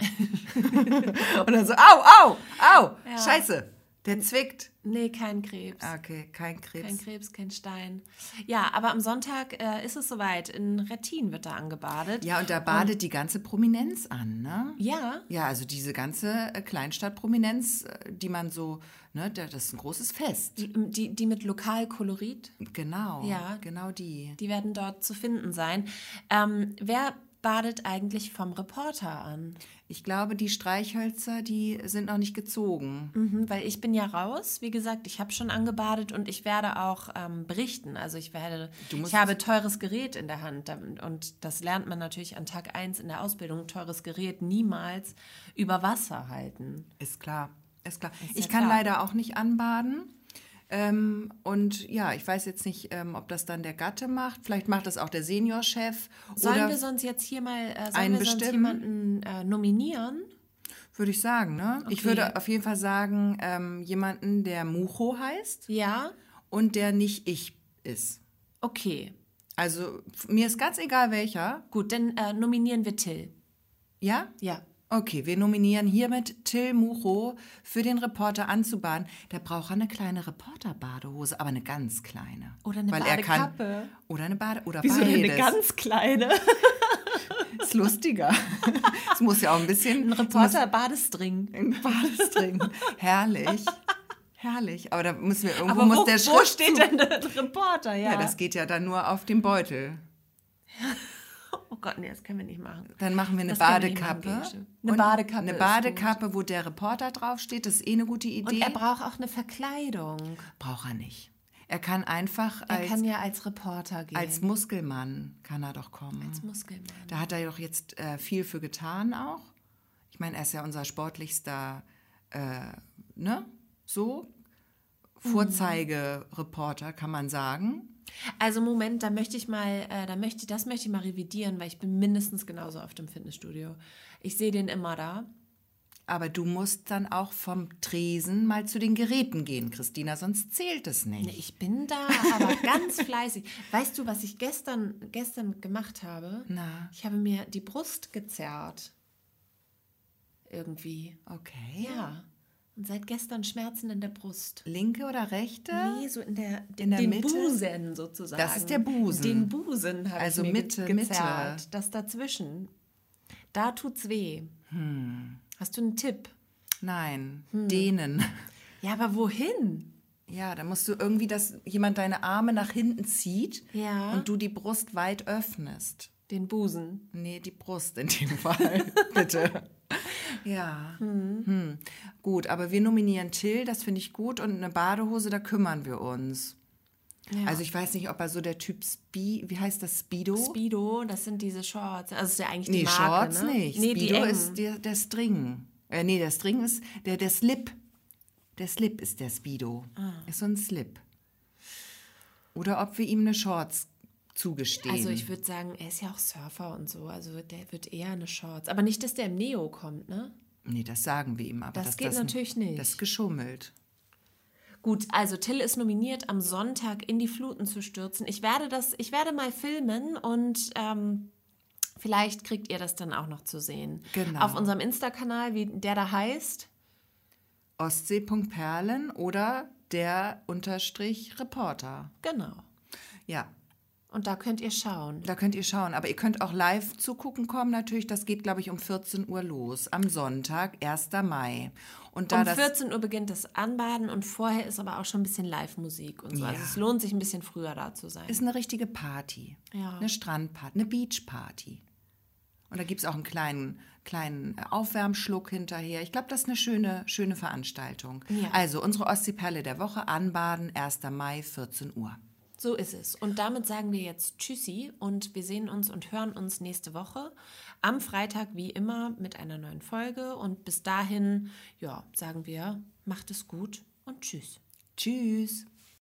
Speaker 2: und dann so, au, au, au,
Speaker 1: Ja.
Speaker 2: scheiße, der zwickt.
Speaker 1: Nee, kein Krebs.
Speaker 2: Ah, Okay, kein Krebs.
Speaker 1: Kein Krebs, kein Stein. Ja, aber am Sonntag äh, ist es soweit. In Rettin wird da angebadet.
Speaker 2: Ja, und da badet die ganze Prominenz an, ne?
Speaker 1: Ja,
Speaker 2: Ja, also diese ganze äh, Kleinstadtprominenz, äh, die man so, ne, da- das ist ein großes Fest.
Speaker 1: die, die, die mit Lokalkolorit,
Speaker 2: Genau,
Speaker 1: Ja.
Speaker 2: genau die.
Speaker 1: die werden dort zu finden sein. Ähm, wer badet eigentlich vom Reporter an?
Speaker 2: Ich glaube, die Streichhölzer, die sind noch nicht gezogen.
Speaker 1: Mhm, weil ich bin ja raus, wie gesagt, ich habe schon angebadet und ich werde auch ähm, berichten. Also ich werde, ich habe teures Gerät in der Hand und das lernt man natürlich an Tag 1 in der Ausbildung. Teures Gerät niemals über Wasser halten.
Speaker 2: Ist klar, ist klar.
Speaker 1: Ist
Speaker 2: ich
Speaker 1: ja
Speaker 2: kann
Speaker 1: klar.
Speaker 2: leider auch nicht anbaden. Ähm, und ja, ich weiß jetzt nicht, ähm, ob das dann der Gatte macht. Vielleicht macht das auch der Seniorchef.
Speaker 1: Sollen wir sonst jetzt hier mal äh,
Speaker 2: einen bestimmen?
Speaker 1: jemanden äh, nominieren?
Speaker 2: würde ich sagen, ne? Ich
Speaker 1: Okay.
Speaker 2: würde auf jeden Fall sagen, ähm, jemanden, der Mucho heißt
Speaker 1: Ja,
Speaker 2: und der nicht ich ist.
Speaker 1: okay.
Speaker 2: Also mir ist ganz egal welcher.
Speaker 1: Gut, dann äh, nominieren wir Till.
Speaker 2: Ja?
Speaker 1: Ja.
Speaker 2: Okay, wir nominieren hiermit Till Mucho für den Reporter anzubaden. Der braucht eine kleine Reporterbadehose, aber eine ganz kleine.
Speaker 1: Oder eine
Speaker 2: Weil er kann,
Speaker 1: Badekappe.
Speaker 2: Oder eine Bade oder
Speaker 1: Wieso
Speaker 2: beides.
Speaker 1: eine ganz kleine?
Speaker 2: ist lustiger. Es muss ja auch ein bisschen
Speaker 1: Ein Reporter-Badestring.
Speaker 2: ein Badestring. Herrlich. Herrlich. Aber da müssen wir irgendwo
Speaker 1: Aber
Speaker 2: muss
Speaker 1: wo,
Speaker 2: der
Speaker 1: wo
Speaker 2: Schrift
Speaker 1: steht denn der Reporter? Ja,
Speaker 2: Ja, das geht ja dann nur auf dem Beutel.
Speaker 1: oh Gott, nee, das können wir nicht machen.
Speaker 2: Dann machen wir eine
Speaker 1: Das können wir machen,
Speaker 2: Badekappe.
Speaker 1: Eine
Speaker 2: Und
Speaker 1: Badekappe
Speaker 2: Eine Badekappe, wo der Reporter draufsteht. Das ist eh eine gute
Speaker 1: Und
Speaker 2: Idee.
Speaker 1: er braucht auch eine Verkleidung.
Speaker 2: Braucht er nicht. Er kann einfach
Speaker 1: Er
Speaker 2: als,
Speaker 1: kann ja als Reporter gehen.
Speaker 2: als Muskelmann kann er doch kommen.
Speaker 1: als Muskelmann.
Speaker 2: Da hat er doch jetzt äh, viel für getan auch. Ich meine, er ist ja unser sportlichster, äh, ne? So, Vorzeigereporter, kann man sagen.
Speaker 1: Also Moment, da möchte ich mal, äh, da möchte, das möchte ich mal revidieren, weil ich bin mindestens genauso oft im Fitnessstudio. Ich sehe den immer da.
Speaker 2: Aber du musst dann auch vom Tresen mal zu den Geräten gehen, Christina, sonst zählt es nicht.
Speaker 1: Nee, Ich bin da, aber ganz fleißig. Weißt du, was ich gestern, gestern gemacht habe?
Speaker 2: Na.
Speaker 1: Ich habe mir die Brust gezerrt. Irgendwie.
Speaker 2: Okay.
Speaker 1: Ja. Und seit gestern Schmerzen in der Brust.
Speaker 2: Linke oder rechte?
Speaker 1: Nee, so in der,
Speaker 2: In der
Speaker 1: den
Speaker 2: Mitte?
Speaker 1: Busen sozusagen.
Speaker 2: Das ist der Busen.
Speaker 1: Den Busen habe
Speaker 2: Also
Speaker 1: ich mir
Speaker 2: Mitte,
Speaker 1: ge
Speaker 2: Mitte.
Speaker 1: gezerrt. Das dazwischen. Da tut's weh.
Speaker 2: Hm.
Speaker 1: Hast du einen Tipp?
Speaker 2: Nein,
Speaker 1: Hm.
Speaker 2: dehnen.
Speaker 1: Ja, aber wohin?
Speaker 2: Ja, da musst du irgendwie, dass jemand deine Arme nach hinten zieht
Speaker 1: Ja.
Speaker 2: und du die Brust weit öffnest.
Speaker 1: Den Busen.
Speaker 2: Nee, die Brust in dem Fall, bitte. Ja. Hm. Gut, aber wir nominieren Till, das finde ich gut. Und eine Badehose, da kümmern wir uns.
Speaker 1: Ja.
Speaker 2: Also ich weiß nicht, ob er so der Typ Spi, wie heißt das, Speedo?
Speaker 1: Speedo, das sind diese Shorts. Also ist ja eigentlich die
Speaker 2: nee,
Speaker 1: Marke,
Speaker 2: Shorts
Speaker 1: ne?
Speaker 2: nicht.
Speaker 1: Nee,
Speaker 2: Speedo ist der, der String. Äh, nee, der String ist der, der Slip. Der Slip ist der Speedo.
Speaker 1: Ah.
Speaker 2: Ist so ein Slip. Oder ob wir ihm eine Shorts zugestehen.
Speaker 1: Also ich würde sagen, er ist ja auch Surfer und so. Also der wird eher eine Shorts. Aber nicht, dass der im Neo kommt, ne?
Speaker 2: nee, das sagen wir ihm. Aber
Speaker 1: Das geht natürlich nicht.
Speaker 2: Das ist geschummelt.
Speaker 1: Gut, also Till ist nominiert, am Sonntag in die Fluten zu stürzen. Ich werde das, ich werde mal filmen und ähm, vielleicht kriegt ihr das dann auch noch zu sehen.
Speaker 2: Genau.
Speaker 1: Auf unserem Insta-Kanal, wie der da heißt.
Speaker 2: Ostsee.perlen oder der Unterstrich Reporter.
Speaker 1: Genau.
Speaker 2: Ja,
Speaker 1: Und da könnt ihr schauen.
Speaker 2: da könnt ihr schauen. Aber ihr könnt auch live zugucken kommen natürlich. Das geht, glaube ich, um 14 Uhr los. Am Sonntag, 1. Mai. Und da
Speaker 1: um
Speaker 2: das
Speaker 1: 14 Uhr beginnt das Anbaden und vorher ist aber auch schon ein bisschen Live-Musik und so. Also
Speaker 2: Ja.
Speaker 1: es lohnt sich ein bisschen früher da zu sein.
Speaker 2: ist eine richtige Party.
Speaker 1: Ja.
Speaker 2: Eine Strandparty, eine Beachparty. Und da gibt es auch einen kleinen, kleinen Aufwärmschluck hinterher. Ich glaube, das ist eine schöne, schöne Veranstaltung.
Speaker 1: Ja.
Speaker 2: Also unsere Ostseeperle der Woche anbaden, 1. Mai, 14 Uhr.
Speaker 1: So ist es. Und damit sagen wir jetzt Tschüssi und wir sehen uns und hören uns nächste Woche am Freitag wie immer mit einer neuen Folge. Und bis dahin, ja, sagen wir, macht es gut und tschüss.
Speaker 2: Tschüss.